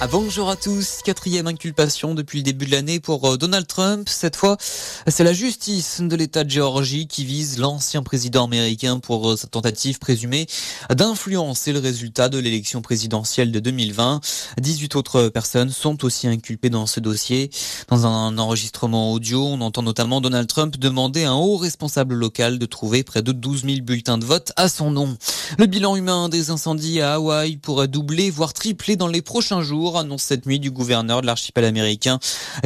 Ah, bonjour à tous. Quatrième inculpation depuis le début de l'année pour euh, Donald Trump. Cette fois, c'est la justice de l'État de Géorgie qui vise l'ancien président américain pour euh, sa tentative présumée d'influencer le résultat de l'élection présidentielle de 2020. 18 autres personnes sont aussi inculpées dans ce dossier. Dans un enregistrement audio, on entend notamment Donald Trump demander à un haut responsable local de trouver près de 12 000 bulletins de vote à son nom. Le bilan humain des incendies à Hawaï pourrait doubler, voire tripler dans les prochains jours annonce cette nuit du gouverneur de l'archipel américain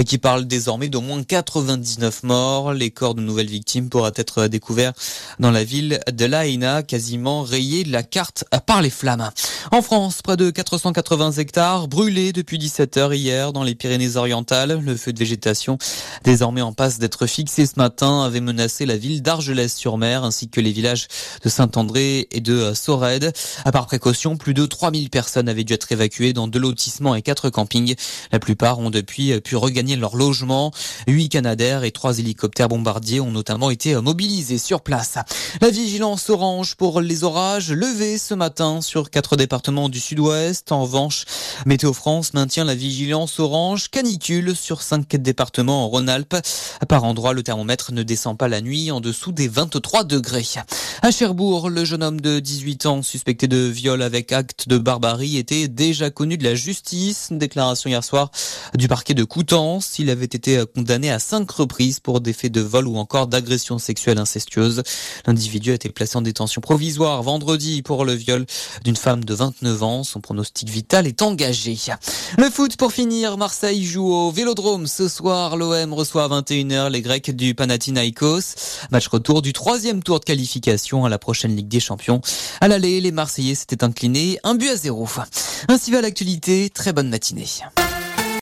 qui parle désormais d'au moins 99 morts. Les corps de nouvelles victimes pourraient être découverts dans la ville de Lahaina, quasiment rayée de la carte par les flammes. En France, près de 480 hectares brûlés depuis 17 heures hier dans les Pyrénées-Orientales. Le feu de végétation, désormais en passe d'être fixé ce matin, avait menacé la ville d'Argelès-sur-Mer ainsi que les villages de Saint-André et de Sorède. À part précaution, plus de 3000 personnes avaient dû être évacuées dans deux lotissements et quatre campings. La plupart ont depuis pu regagner leur logement. Huit Canadaires et trois hélicoptères bombardiers ont notamment été mobilisés sur place. La vigilance orange pour les orages levée ce matin sur quatre départements du sud-ouest. En revanche, Météo France maintient la vigilance orange canicule sur cinq départements en Rhône-Alpes. Par endroit, le thermomètre ne descend pas la nuit en dessous des 23 degrés. À Cherbourg, le jeune homme de 18 ans suspecté de viol avec acte de barbarie était déjà connu de la justice une déclaration hier soir du parquet de Coutances. Il avait été condamné à cinq reprises pour des faits de vol ou encore d'agression sexuelle incestueuse. L'individu a été placé en détention provisoire vendredi pour le viol d'une femme de 29 ans. Son pronostic vital est engagé. Le foot pour finir. Marseille joue au Vélodrome ce soir. L'OM reçoit à 21h les Grecs du Panathinaikos. Match retour du troisième tour de qualification à la prochaine Ligue des Champions. À l'aller, les Marseillais s'étaient inclinés un but à zéro. Ainsi va l'actualité. Très bonne matinée.